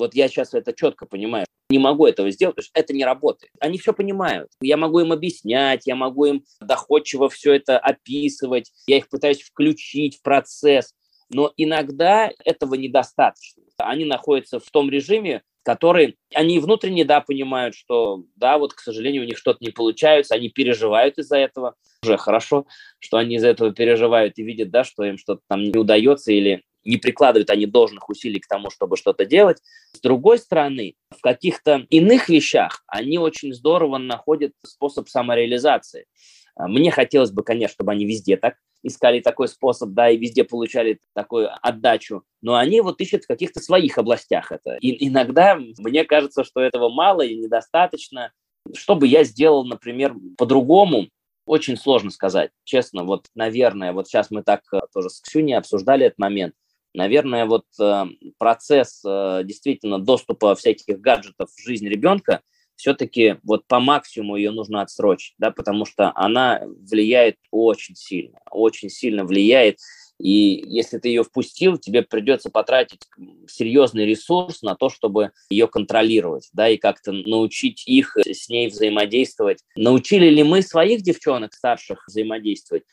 Вот я сейчас это четко понимаю. Не могу этого сделать, потому что это не работает. Они все понимают. Я могу им объяснять, я могу им доходчиво все это описывать, я их пытаюсь включить в процесс. Но иногда этого недостаточно. Они находятся в том режиме, который они внутренне, да, понимают, что, да, вот, к сожалению, у них что-то не получается, они переживают из-за этого. Уже хорошо, что они из-за этого переживают и видят, да, что им что-то там не удается или не прикладывают они должных усилий к тому, чтобы что-то делать. С другой стороны, в каких-то иных вещах они очень здорово находят способ самореализации. А, мне хотелось бы, конечно, чтобы они везде так искали такой способ, да, и везде получали такую отдачу, но они вот ищут в каких-то своих областях это. И иногда мне кажется, что этого мало и недостаточно. Что бы я сделал, например, по-другому, очень сложно сказать, честно. Вот, наверное, вот сейчас мы так э, тоже с Ксюней обсуждали этот момент. Наверное, вот э, процесс э, действительно доступа всяких гаджетов в жизнь ребенка все-таки вот по максимуму ее нужно отсрочить, да, потому что она влияет очень сильно, очень сильно влияет. И если ты ее впустил, тебе придется потратить серьезный ресурс на то, чтобы ее контролировать, да, и как-то научить их с ней взаимодействовать. Научили ли мы своих девчонок старших взаимодействовать?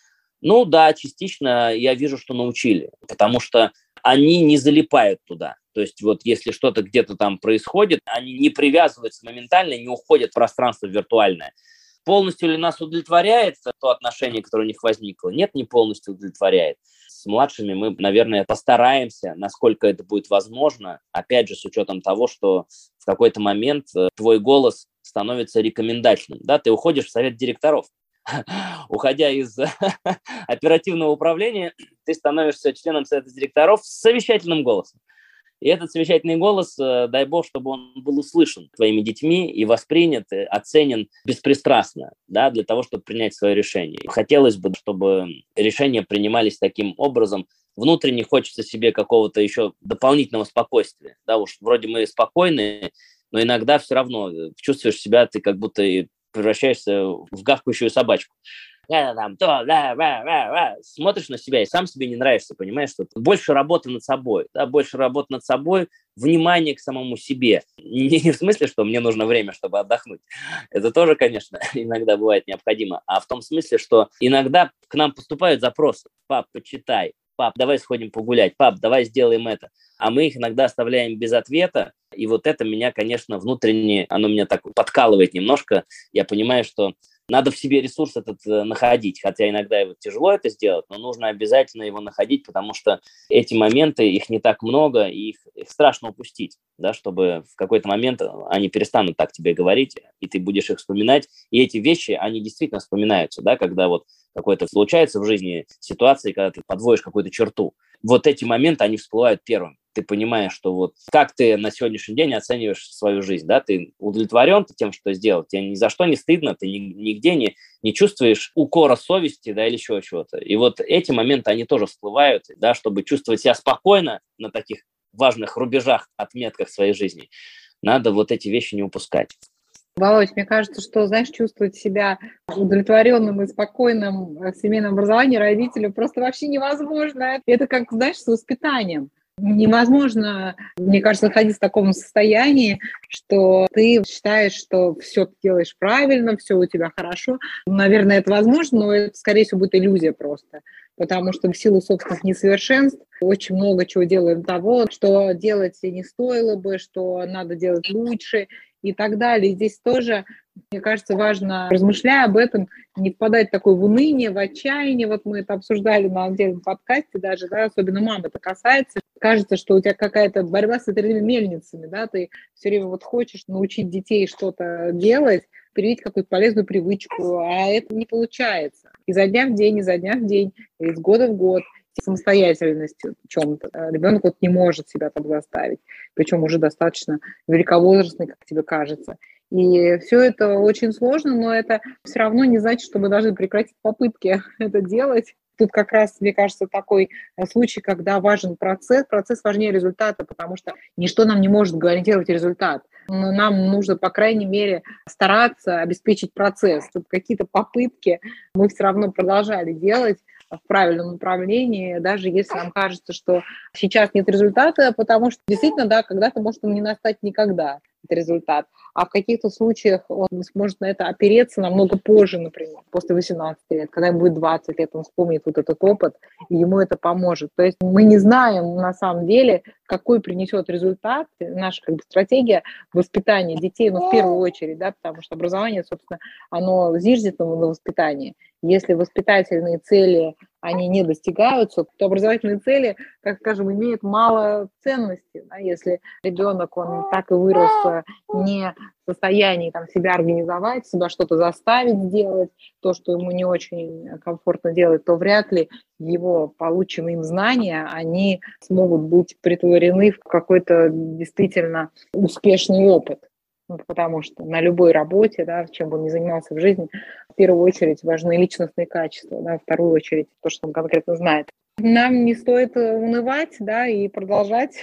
Ну да, частично я вижу, что научили, потому что они не залипают туда. То есть вот если что-то где-то там происходит, они не привязываются моментально, не уходят в пространство виртуальное. Полностью ли нас удовлетворяет то отношение, которое у них возникло? Нет, не полностью удовлетворяет. С младшими мы, наверное, постараемся, насколько это будет возможно, опять же, с учетом того, что в какой-то момент э, твой голос становится рекомендательным. Да? Ты уходишь в совет директоров. Уходя из оперативного управления, ты становишься членом совета директоров с совещательным голосом. И этот совещательный голос, э, дай бог, чтобы он был услышан твоими детьми и воспринят, и оценен беспристрастно, да, для того, чтобы принять свое решение. Хотелось бы, чтобы решения принимались таким образом. Внутренне хочется себе какого-то еще дополнительного спокойствия. Да, уж вроде мы спокойны, но иногда все равно э, чувствуешь себя, ты как будто превращаешься в гавкающую собачку это там, то, да, да, да, да. смотришь на себя и сам себе не нравишься, понимаешь, что больше работы над собой, да, больше работы над собой, внимание к самому себе. Не, не в смысле, что мне нужно время, чтобы отдохнуть. Это тоже, конечно, иногда бывает необходимо, а в том смысле, что иногда к нам поступают запросы. Пап, почитай, пап, давай сходим погулять, пап, давай сделаем это. А мы их иногда оставляем без ответа, и вот это меня, конечно, внутренне, оно меня так подкалывает немножко. Я понимаю, что надо в себе ресурс этот э, находить, хотя иногда его тяжело это сделать, но нужно обязательно его находить, потому что эти моменты, их не так много, и их, их страшно упустить, да, чтобы в какой-то момент они перестанут так тебе говорить, и ты будешь их вспоминать, и эти вещи, они действительно вспоминаются, да, когда вот какой-то случается в жизни ситуации, когда ты подводишь какую-то черту. Вот эти моменты, они всплывают первым ты понимаешь, что вот как ты на сегодняшний день оцениваешь свою жизнь, да, ты удовлетворен тем, что сделал, тебе ни за что не стыдно, ты нигде не, не чувствуешь укора совести, да, или еще чего-то. И вот эти моменты, они тоже всплывают, да, чтобы чувствовать себя спокойно на таких важных рубежах, отметках своей жизни. Надо вот эти вещи не упускать. Володь, мне кажется, что, знаешь, чувствовать себя удовлетворенным и спокойным в семейном образовании родителю просто вообще невозможно. Это как, знаешь, с воспитанием. Невозможно, мне кажется, находиться в таком состоянии, что ты считаешь, что все ты делаешь правильно, все у тебя хорошо. Наверное, это возможно, но это, скорее всего, будет иллюзия просто. Потому что в силу собственных несовершенств очень много чего делаем того, что делать не стоило бы, что надо делать лучше и так далее. Здесь тоже мне кажется, важно, размышляя об этом, не впадать в такое в уныние, в отчаяние. Вот мы это обсуждали на отдельном подкасте даже, да, особенно мам это касается. Кажется, что у тебя какая-то борьба с этими мельницами, да, ты все время вот хочешь научить детей что-то делать, привить какую-то полезную привычку, а это не получается. Изо дня в день, изо дня в день, из года в год самостоятельностью в чем-то. Ребенок вот не может себя так заставить, причем уже достаточно великовозрастный, как тебе кажется. И все это очень сложно, но это все равно не значит, что мы должны прекратить попытки это делать. Тут как раз, мне кажется, такой э, случай, когда важен процесс, процесс важнее результата, потому что ничто нам не может гарантировать результат. Но нам нужно, по крайней мере, стараться обеспечить процесс, чтобы какие-то попытки мы все равно продолжали делать, в правильном направлении, даже если нам кажется, что сейчас нет результата, потому что действительно, да, когда-то может он не настать никогда этот результат. А в каких-то случаях он сможет на это опереться намного позже, например, после 18 лет, когда ему будет 20 лет, он вспомнит вот этот опыт, и ему это поможет. То есть мы не знаем на самом деле, какой принесет результат наша как бы, стратегия воспитания детей, ну, в первую очередь, да, потому что образование, собственно, оно зиждется на воспитании. Если воспитательные цели они не достигаются, то образовательные цели, как скажем, имеют мало ценности. Да? Если ребенок, он так и вырос э, не в состоянии там, себя организовать, себя что-то заставить сделать, то, что ему не очень комфортно делать, то вряд ли его полученные им знания, они смогут быть притворены в какой-то действительно успешный опыт. Ну, потому что на любой работе, да, чем бы он ни занимался в жизни, в первую очередь важны личностные качества, да, в вторую очередь то, что он конкретно знает. Нам не стоит унывать, да, и продолжать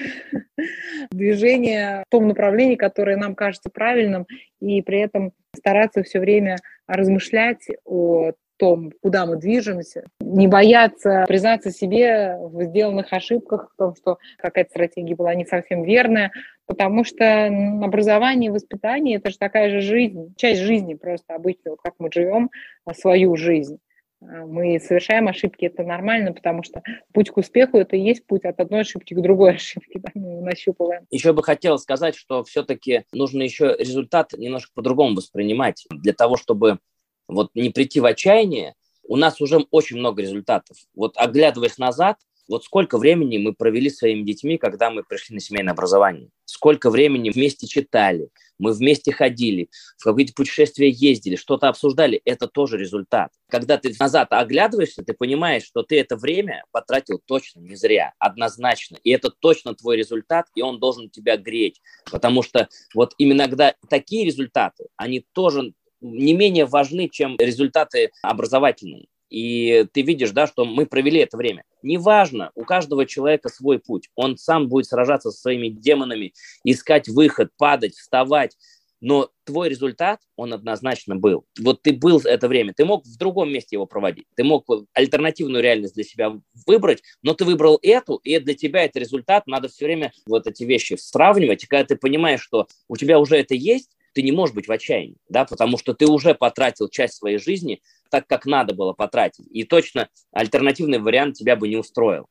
движение в том направлении, которое нам кажется правильным, и при этом стараться все время размышлять о том, куда мы движемся, не бояться признаться себе в сделанных ошибках, в том, что какая-то стратегия была не совсем верная, потому что образование и воспитание – это же такая же жизнь, часть жизни просто обычно, вот как мы живем свою жизнь. А, мы совершаем ошибки, это нормально, потому что путь к успеху – это и есть путь от одной ошибки к другой ошибке, да, мы нащупываем. Еще бы хотел сказать, что все-таки нужно еще результат немножко по-другому воспринимать. Для того, чтобы вот не прийти в отчаяние, у нас уже очень много результатов. Вот оглядываясь назад, вот сколько времени мы провели с своими детьми, когда мы пришли на семейное образование? Сколько времени вместе читали, мы вместе ходили, в какие-то путешествия ездили, что-то обсуждали. Это тоже результат. Когда ты назад оглядываешься, ты понимаешь, что ты это время потратил точно не зря, однозначно. И это точно твой результат, и он должен тебя греть. Потому что вот именно когда такие результаты, они тоже не менее важны, чем результаты образовательные и ты видишь, да, что мы провели это время. Неважно, у каждого человека свой путь. Он сам будет сражаться со своими демонами, искать выход, падать, вставать. Но твой результат, он однозначно был. Вот ты был это время, ты мог в другом месте его проводить, ты мог альтернативную реальность для себя выбрать, но ты выбрал эту, и для тебя это результат, надо все время вот эти вещи сравнивать, и когда ты понимаешь, что у тебя уже это есть, ты не можешь быть в отчаянии, да, потому что ты уже потратил часть своей жизни так, как надо было потратить. И точно альтернативный вариант тебя бы не устроил.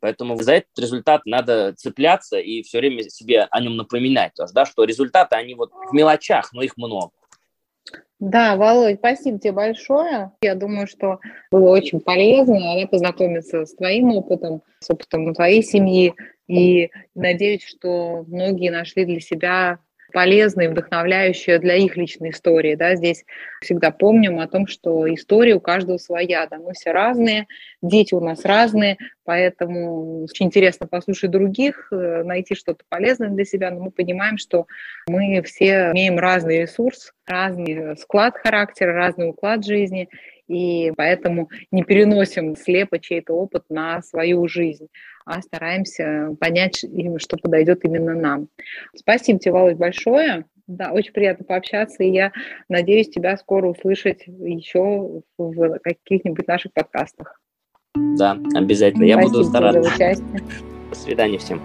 Поэтому за этот результат надо цепляться и все время себе о нем напоминать тоже, да, что результаты, они вот в мелочах, но их много. Да, Володь, спасибо тебе большое. Я думаю, что было очень полезно да, познакомиться с твоим опытом, с опытом твоей семьи. И надеюсь, что многие нашли для себя полезные, вдохновляющие для их личной истории. Да? Здесь всегда помним о том, что история у каждого своя. Да? Мы все разные, дети у нас разные, поэтому очень интересно послушать других, э, найти что-то полезное для себя, но мы понимаем, что мы все имеем разный ресурс, разный склад характера, разный уклад жизни, и поэтому не переносим слепо чей-то опыт на свою жизнь, а стараемся понять, что подойдет именно нам. Спасибо тебе, Володь, большое. Да, очень приятно пообщаться, и я надеюсь тебя скоро услышать еще в каких-нибудь наших подкастах. Да, обязательно. Я Спасибо буду стараться. За участие. До свидания всем.